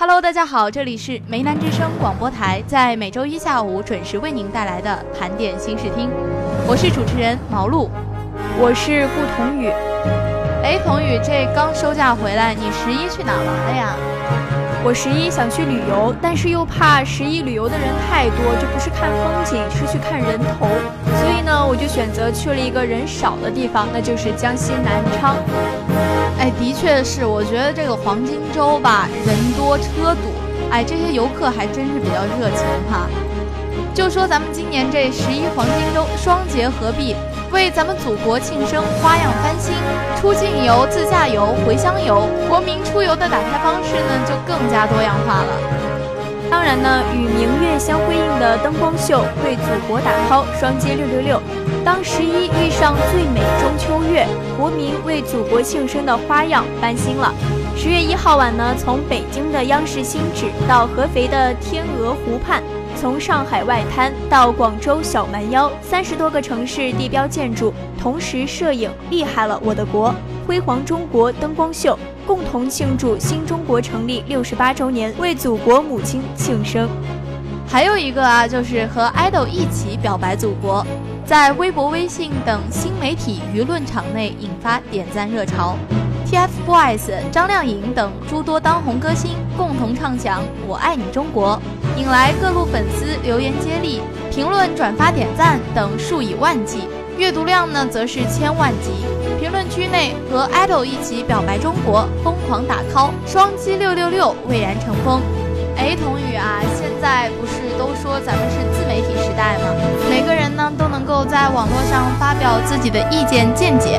Hello，大家好，这里是梅南之声广播台，在每周一下午准时为您带来的盘点新视听，我是主持人毛露，我是顾童宇。哎，童宇，这刚休假回来，你十一去哪玩了呀？我十一想去旅游，但是又怕十一旅游的人太多，就不是看风景，是去看人头，所以呢，我就选择去了一个人少的地方，那就是江西南昌。哎，的确是，我觉得这个黄金周吧，人多车堵，哎，这些游客还真是比较热情哈。就说咱们今年这十一黄金周双节合璧，为咱们祖国庆生花样翻新，出境游、自驾游、回乡游，国民出游的打开方式呢就更加多样化了。当然呢，与明月相辉映的灯光秀，为祖国打 call 双击六六六。当十一遇上最美中秋月，国民为祖国庆生的花样翻新了。十月一号晚呢，从北京的央视新址到合肥的天鹅湖畔，从上海外滩到广州小蛮腰，三十多个城市地标建筑同时摄影，厉害了我的国！辉煌中国灯光秀，共同庆祝新中国成立六十八周年，为祖国母亲庆生。还有一个啊，就是和爱豆一起表白祖国，在微博、微信等新媒体舆论场内引发点赞热潮。TFBOYS、张靓颖等诸多当红歌星共同唱响“我爱你中国”，引来各路粉丝留言接力、评论、转发、点赞等数以万计，阅读量呢则是千万级。评论区内和爱豆一起表白中国，疯狂打 call，双击六六六蔚然成风。哎，童宇啊，现在不是都说咱们是自媒体时代嘛？每个人呢都能够在网络上发表自己的意见见解。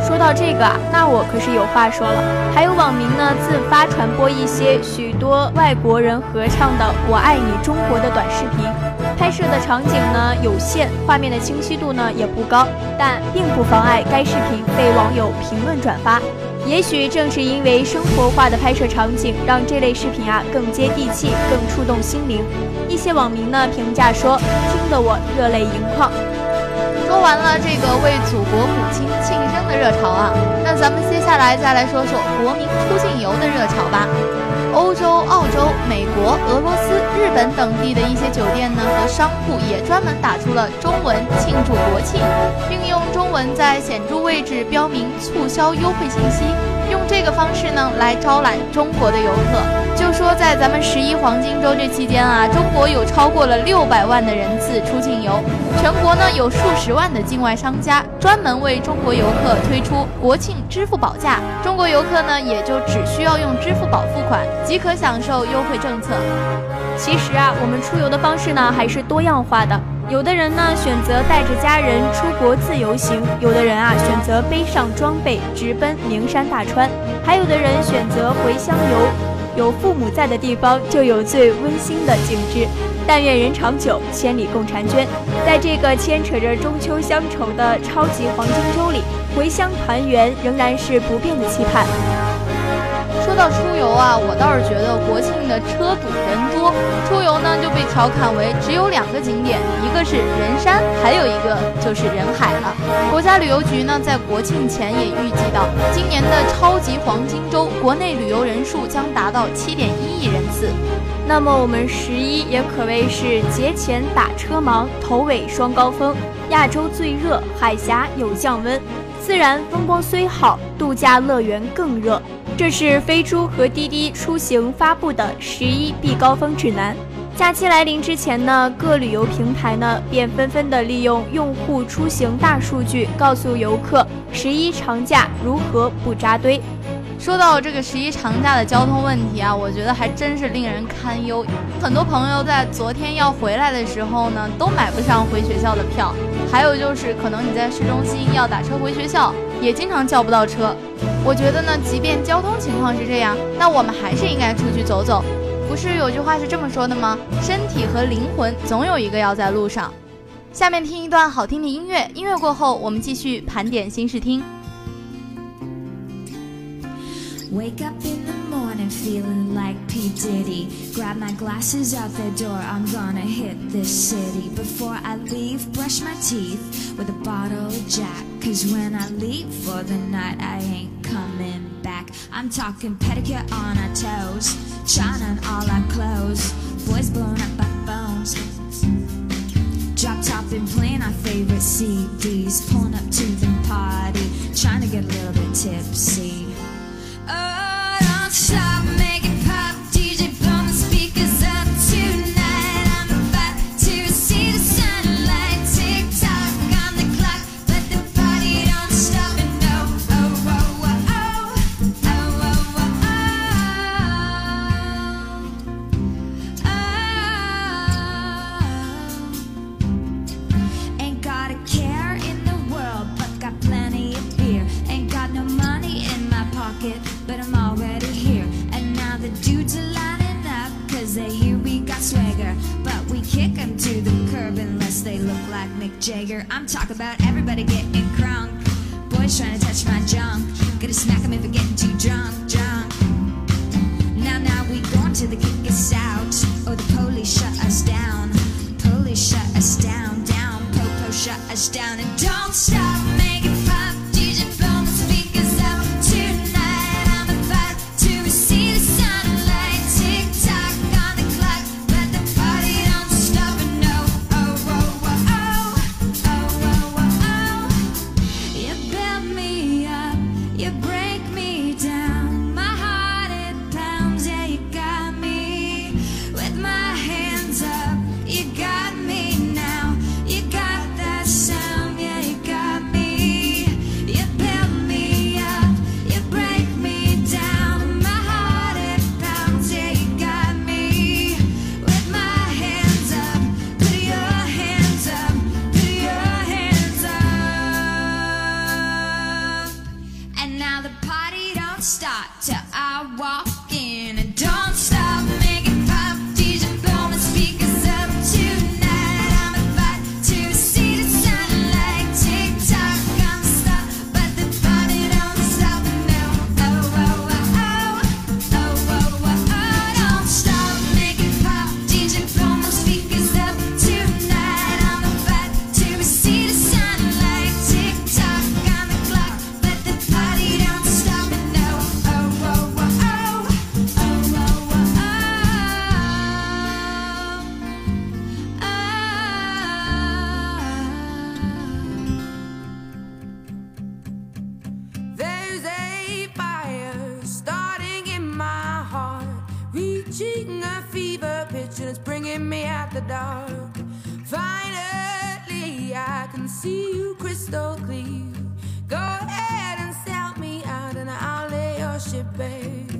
说到这个啊，那我可是有话说了。还有网民呢自发传播一些许多外国人合唱的《我爱你中国》的短视频，拍摄的场景呢有限，画面的清晰度呢也不高，但并不妨碍该视频被网友评论转发。也许正是因为生活化的拍摄场景，让这类视频啊更接地气，更触动心灵。一些网民呢评价说，听得我热泪盈眶。说完了这个为祖国母亲庆生的热潮啊，那咱们接下来再来说说国民出境游的热潮吧。俄罗斯、日本等地的一些酒店呢和商铺也专门打出了中文庆祝国庆，并用中文在显著位置标明促销优惠信息，用这个方式呢来招揽中国的游客。就说在咱们十一黄金周这期间啊，中国有超过了六百万的人次出境游，全国呢有数十万的境外商家专门为中国游客推出国庆支付宝价，中国游客呢也就只需要用支付宝付款即可享受优惠政策。其实啊，我们出游的方式呢还是多样化的。有的人呢选择带着家人出国自由行，有的人啊选择背上装备直奔名山大川，还有的人选择回乡游。有父母在的地方，就有最温馨的景致。但愿人长久，千里共婵娟。在这个牵扯着中秋乡愁的超级黄金周里，回乡团圆仍然是不变的期盼。说到出游啊，我倒是觉得国庆的车堵人多，出游呢就被调侃为只有两个景点，一个是人山，还有一个就是人海了。国家旅游局呢在国庆前也预计到，今年的超级黄金周国内旅游人数将达到七点一亿人次。那么我们十一也可谓是节前打车忙，头尾双高峰，亚洲最热，海峡有降温，自然风光虽好，度假乐园更热。这是飞猪和滴滴出行发布的十一避高峰指南。假期来临之前呢，各旅游平台呢便纷纷的利用用户出行大数据，告诉游客十一长假如何不扎堆。说到这个十一长假的交通问题啊，我觉得还真是令人堪忧。很多朋友在昨天要回来的时候呢，都买不上回学校的票。还有就是，可能你在市中心要打车回学校，也经常叫不到车。我觉得呢，即便交通情况是这样，那我们还是应该出去走走。不是有句话是这么说的吗？身体和灵魂总有一个要在路上。下面听一段好听的音乐，音乐过后我们继续盘点新视听。Wake up in the morning feeling like P. Diddy. Grab my glasses out the door, I'm gonna hit this city. Before I leave, brush my teeth with a bottle of Jack. Cause when I leave for the night, I ain't coming back. I'm talking pedicure on our toes, trying on all our clothes. Boys blowing up our phones. Drop top and playing our favorite CDs, pulling up to the party, trying to get a little bit tipsy. Oh, don't stop, I'm talking about start to see you crystal clear. Go ahead and sell me out, and I'll lay your ship bare.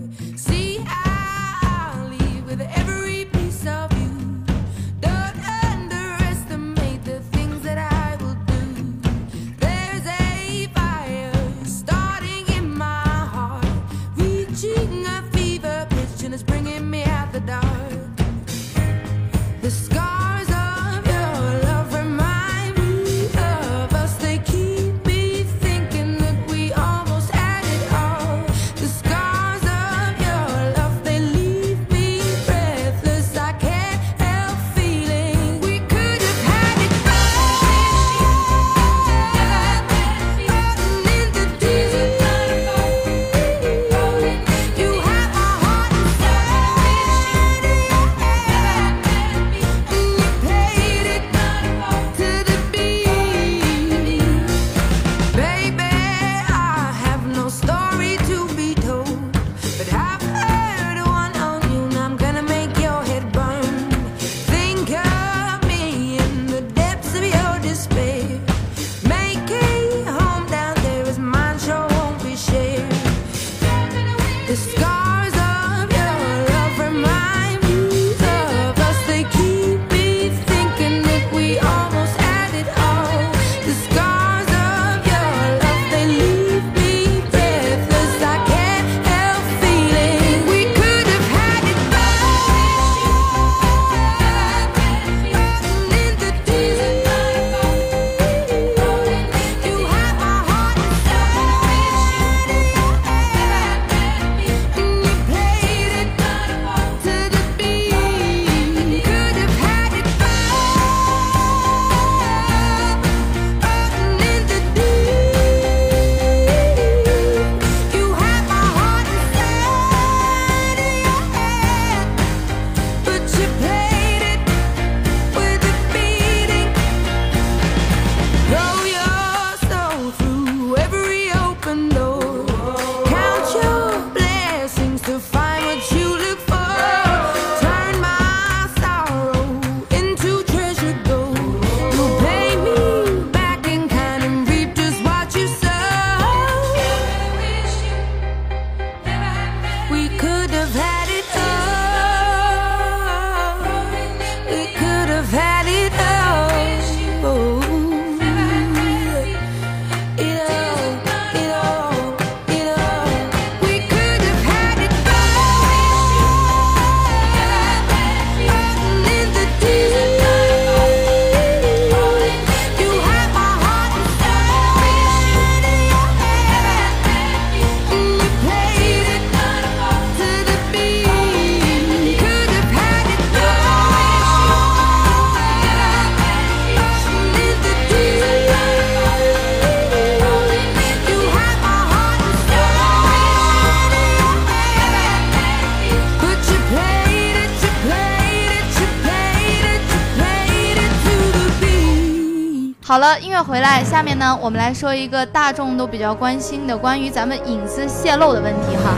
好了，音乐回来，下面呢，我们来说一个大众都比较关心的关于咱们隐私泄露的问题哈。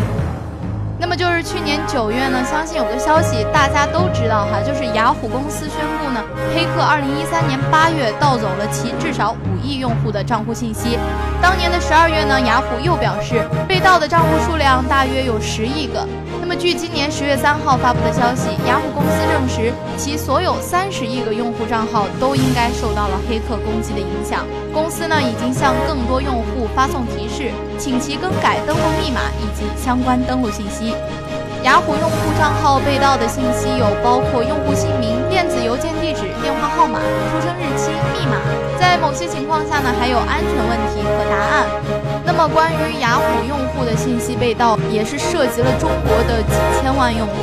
那么就是去年九月呢，相信有个消息大家都知道哈，就是雅虎公司宣布呢，黑客二零一三年八月盗走了其至少五亿用户的账户信息。当年的十二月呢，雅虎又表示被盗的账户数量大约有十亿个。那么据今年十月三号发布的消息，雅虎公司证实其所有三十亿个用户账号都应该受到了黑客攻击的影响。公司呢已经向更多用户发送提示，请其更改登录密码以及相关登录信息。雅虎用户账号被盗的信息有包括用户姓名、电子邮件地址、电话号码、出生日期、密码，某些情况下呢，还有安全问题和答案。那么，关于雅虎用户的信息被盗，也是涉及了中国的几千万用户。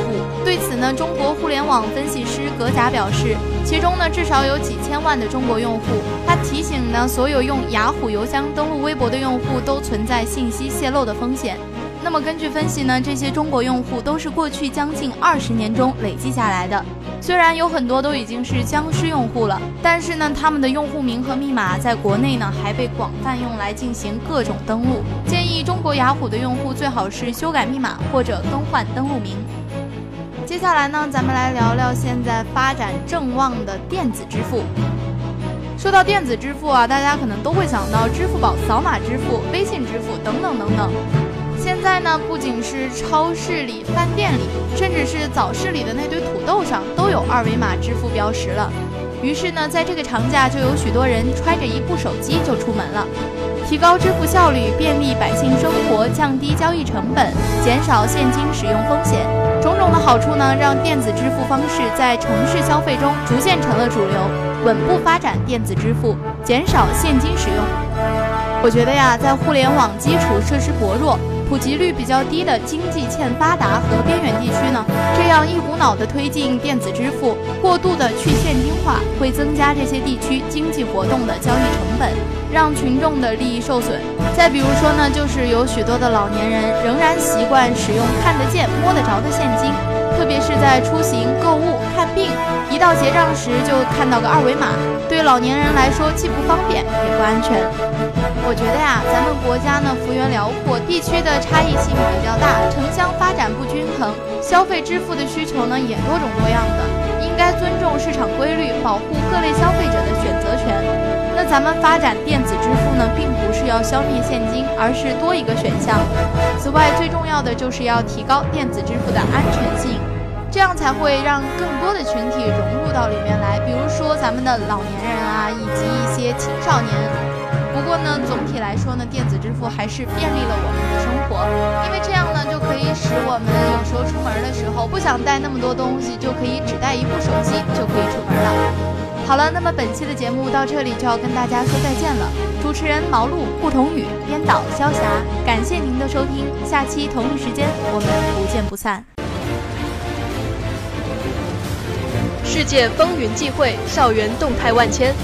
对此呢，中国互联网分析师葛甲表示，其中呢至少有几千万的中国用户。他提醒呢，所有用雅虎邮箱登录微博的用户都存在信息泄露的风险。那么根据分析呢，这些中国用户都是过去将近二十年中累计下来的。虽然有很多都已经是僵尸用户了，但是呢，他们的用户名和密码在国内呢还被广泛用来进行各种登录。建议中国雅虎的用户最好是修改密码或者更换登录名。接下来呢，咱们来聊聊现在发展正旺的电子支付。说到电子支付啊，大家可能都会想到支付宝扫码支付、微信支付等等等等。现在呢，不仅是超市里、饭店里，甚至是早市里的那堆土豆上都有二维码支付标识了。于是呢，在这个长假，就有许多人揣着一部手机就出门了。提高支付效率，便利百姓生活，降低交易成本，减少现金使用风险，种种的好处呢，让电子支付方式在城市消费中逐渐成了主流。稳步发展电子支付，减少现金使用。我觉得呀，在互联网基础设施薄弱。普及率比较低的经济欠发达和边远地区呢，这样一股脑的推进电子支付，过度的去现金化，会增加这些地区经济活动的交易成本，让群众的利益受损。再比如说呢，就是有许多的老年人仍然习惯使用看得见、摸得着的现金，特别是在出行、购物、看病，一到结账时就看到个二维码，对老年人来说既不方便也不安全。我觉得呀，咱们国家呢幅员辽阔，地区的差异性比较大，城乡发展不均衡，消费支付的需求呢也多种多样的，应该尊重市场规律，保护各类消费者的选择权。那咱们发展电子支付呢，并不是要消灭现金，而是多一个选项。此外，最重要的就是要提高电子支付的安全性，这样才会让更多的群体融入到里面来，比如说咱们的老年人啊，以及一些青少年。不过呢，总体来说呢，电子支付还是便利了我们的生活，因为这样呢，就可以使我们有时候出门的时候不想带那么多东西，就可以只带一部手机就可以出门了。好了，那么本期的节目到这里就要跟大家说再见了。主持人毛路、顾同宇，编导萧霞，感谢您的收听，下期同一时间我们不见不散。世界风云际会，校园动态万千。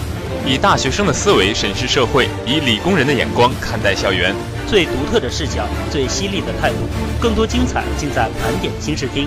以大学生的思维审视社会，以理工人的眼光看待校园，最独特的视角，最犀利的态度，更多精彩尽在盘点新视听。